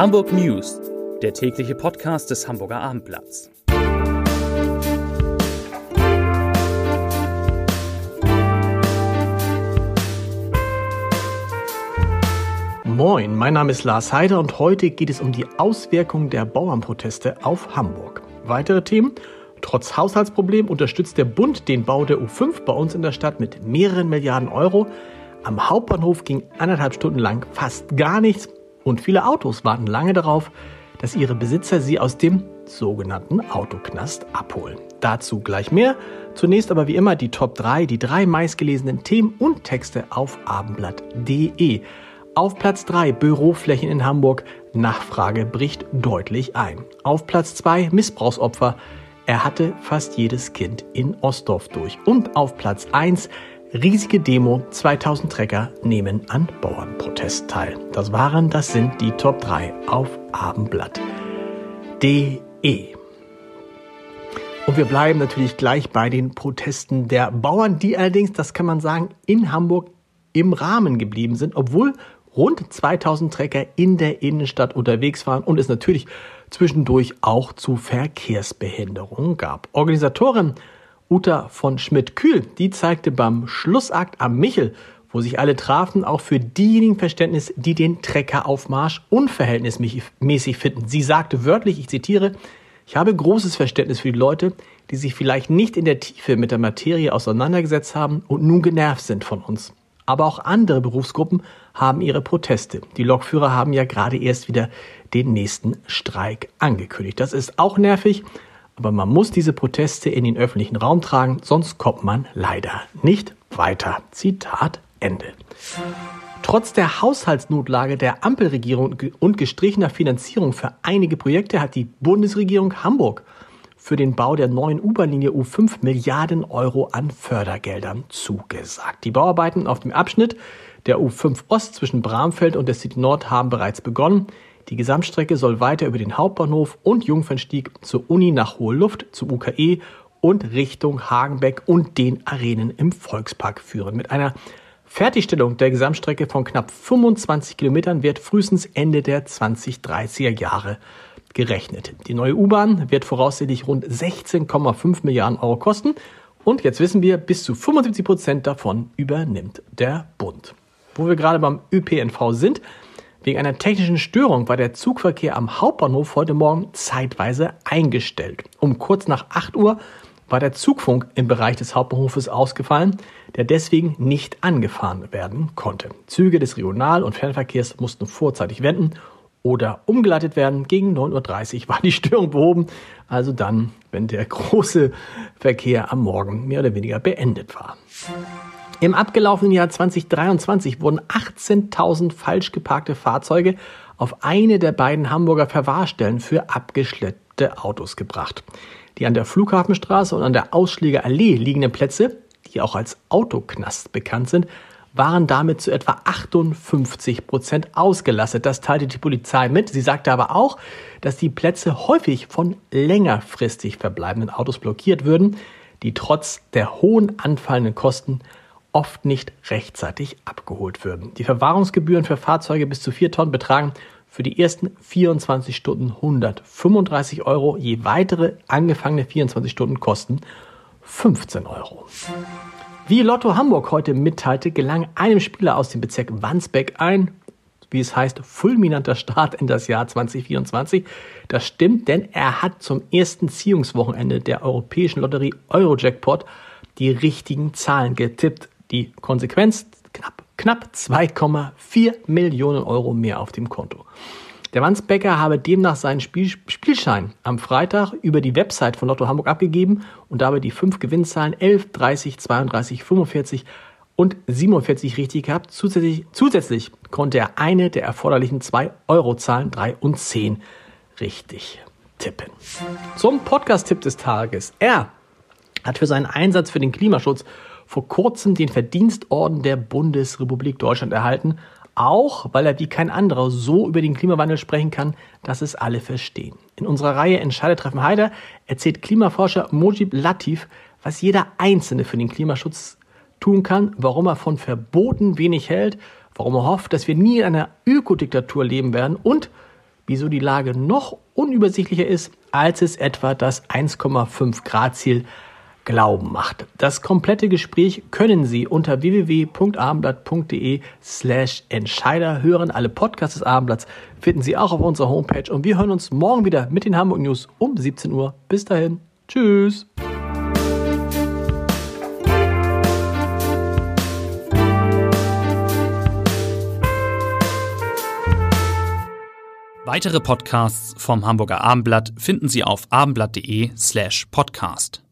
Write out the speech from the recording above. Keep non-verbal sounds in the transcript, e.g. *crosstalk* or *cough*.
Hamburg News, der tägliche Podcast des Hamburger Abendblatts. Moin, mein Name ist Lars Heider und heute geht es um die Auswirkungen der Bauernproteste auf Hamburg. Weitere Themen? Trotz Haushaltsproblem unterstützt der Bund den Bau der U5 bei uns in der Stadt mit mehreren Milliarden Euro. Am Hauptbahnhof ging anderthalb Stunden lang fast gar nichts und viele Autos warten lange darauf, dass ihre Besitzer sie aus dem sogenannten Autoknast abholen. Dazu gleich mehr. Zunächst aber wie immer die Top 3, die drei meistgelesenen Themen und Texte auf abendblatt.de. Auf Platz 3 Büroflächen in Hamburg. Nachfrage bricht deutlich ein. Auf Platz 2 Missbrauchsopfer. Er hatte fast jedes Kind in Ostdorf durch. Und auf Platz 1 Riesige Demo, 2000 Trecker nehmen an Bauernprotest teil. Das waren, das sind die Top 3 auf abendblatt.de. Und wir bleiben natürlich gleich bei den Protesten der Bauern, die allerdings, das kann man sagen, in Hamburg im Rahmen geblieben sind, obwohl rund 2000 Trecker in der Innenstadt unterwegs waren und es natürlich zwischendurch auch zu Verkehrsbehinderungen gab. Organisatorin Uta von Schmidt-Kühl, die zeigte beim Schlussakt am Michel, wo sich alle trafen, auch für diejenigen Verständnis, die den Treckeraufmarsch unverhältnismäßig finden. Sie sagte wörtlich, ich zitiere, ich habe großes Verständnis für die Leute, die sich vielleicht nicht in der Tiefe mit der Materie auseinandergesetzt haben und nun genervt sind von uns. Aber auch andere Berufsgruppen haben ihre Proteste. Die Lokführer haben ja gerade erst wieder den nächsten Streik angekündigt. Das ist auch nervig, aber man muss diese Proteste in den öffentlichen Raum tragen, sonst kommt man leider nicht weiter. Zitat Ende. Trotz der Haushaltsnotlage der Ampelregierung und gestrichener Finanzierung für einige Projekte hat die Bundesregierung Hamburg für den Bau der neuen U-Bahn-Linie U5 Milliarden Euro an Fördergeldern zugesagt. Die Bauarbeiten auf dem Abschnitt der U5 Ost zwischen Bramfeld und der City Nord haben bereits begonnen. Die Gesamtstrecke soll weiter über den Hauptbahnhof und Jungfernstieg zur Uni nach Hohe Luft, zum UKE und Richtung Hagenbeck und den Arenen im Volkspark führen. Mit einer Fertigstellung der Gesamtstrecke von knapp 25 Kilometern wird frühestens Ende der 2030er Jahre gerechnet. Die neue U-Bahn wird voraussichtlich rund 16,5 Milliarden Euro kosten und jetzt wissen wir, bis zu 75 Prozent davon übernimmt der Bund. Wo wir gerade beim ÖPNV sind, Wegen einer technischen Störung war der Zugverkehr am Hauptbahnhof heute Morgen zeitweise eingestellt. Um kurz nach 8 Uhr war der Zugfunk im Bereich des Hauptbahnhofes ausgefallen, der deswegen nicht angefahren werden konnte. Züge des Regional- und Fernverkehrs mussten vorzeitig wenden oder umgeleitet werden. Gegen 9.30 Uhr war die Störung behoben, also dann, wenn der *laughs* große Verkehr am Morgen mehr oder weniger beendet war. Im abgelaufenen Jahr 2023 wurden 18.000 falsch geparkte Fahrzeuge auf eine der beiden Hamburger Verwahrstellen für abgeschleppte Autos gebracht. Die an der Flughafenstraße und an der Ausschläger Allee liegenden Plätze, die auch als Autoknast bekannt sind, waren damit zu etwa 58 Prozent ausgelastet. Das teilte die Polizei mit. Sie sagte aber auch, dass die Plätze häufig von längerfristig verbleibenden Autos blockiert würden, die trotz der hohen anfallenden Kosten oft nicht rechtzeitig abgeholt würden. Die Verwahrungsgebühren für Fahrzeuge bis zu 4 Tonnen betragen für die ersten 24 Stunden 135 Euro, je weitere angefangene 24 Stunden kosten 15 Euro. Wie Lotto Hamburg heute mitteilte, gelang einem Spieler aus dem Bezirk Wandsbeck ein, wie es heißt, fulminanter Start in das Jahr 2024. Das stimmt, denn er hat zum ersten Ziehungswochenende der europäischen Lotterie Eurojackpot die richtigen Zahlen getippt. Die Konsequenz knapp, knapp 2,4 Millionen Euro mehr auf dem Konto. Der Wandsbecker habe demnach seinen Spiel, Spielschein am Freitag über die Website von Lotto Hamburg abgegeben und dabei die fünf Gewinnzahlen 11, 30, 32, 45 und 47 richtig gehabt. Zusätzlich, zusätzlich konnte er eine der erforderlichen 2 Euro Zahlen 3 und 10 richtig tippen. Zum Podcast-Tipp des Tages. Er hat für seinen Einsatz für den Klimaschutz vor kurzem den Verdienstorden der Bundesrepublik Deutschland erhalten, auch weil er wie kein anderer so über den Klimawandel sprechen kann, dass es alle verstehen. In unserer Reihe Entscheidetreffen Heider erzählt Klimaforscher Mojib Latif, was jeder Einzelne für den Klimaschutz tun kann, warum er von Verboten wenig hält, warum er hofft, dass wir nie in einer Ökodiktatur leben werden und wieso die Lage noch unübersichtlicher ist, als es etwa das 1,5 Grad Ziel Glauben macht. Das komplette Gespräch können Sie unter www.abendblatt.de slash Entscheider hören. Alle Podcasts des Abendblatts finden Sie auch auf unserer Homepage und wir hören uns morgen wieder mit den Hamburg News um 17 Uhr. Bis dahin. Tschüss. Weitere Podcasts vom Hamburger Abendblatt finden Sie auf abendblatt.de slash podcast.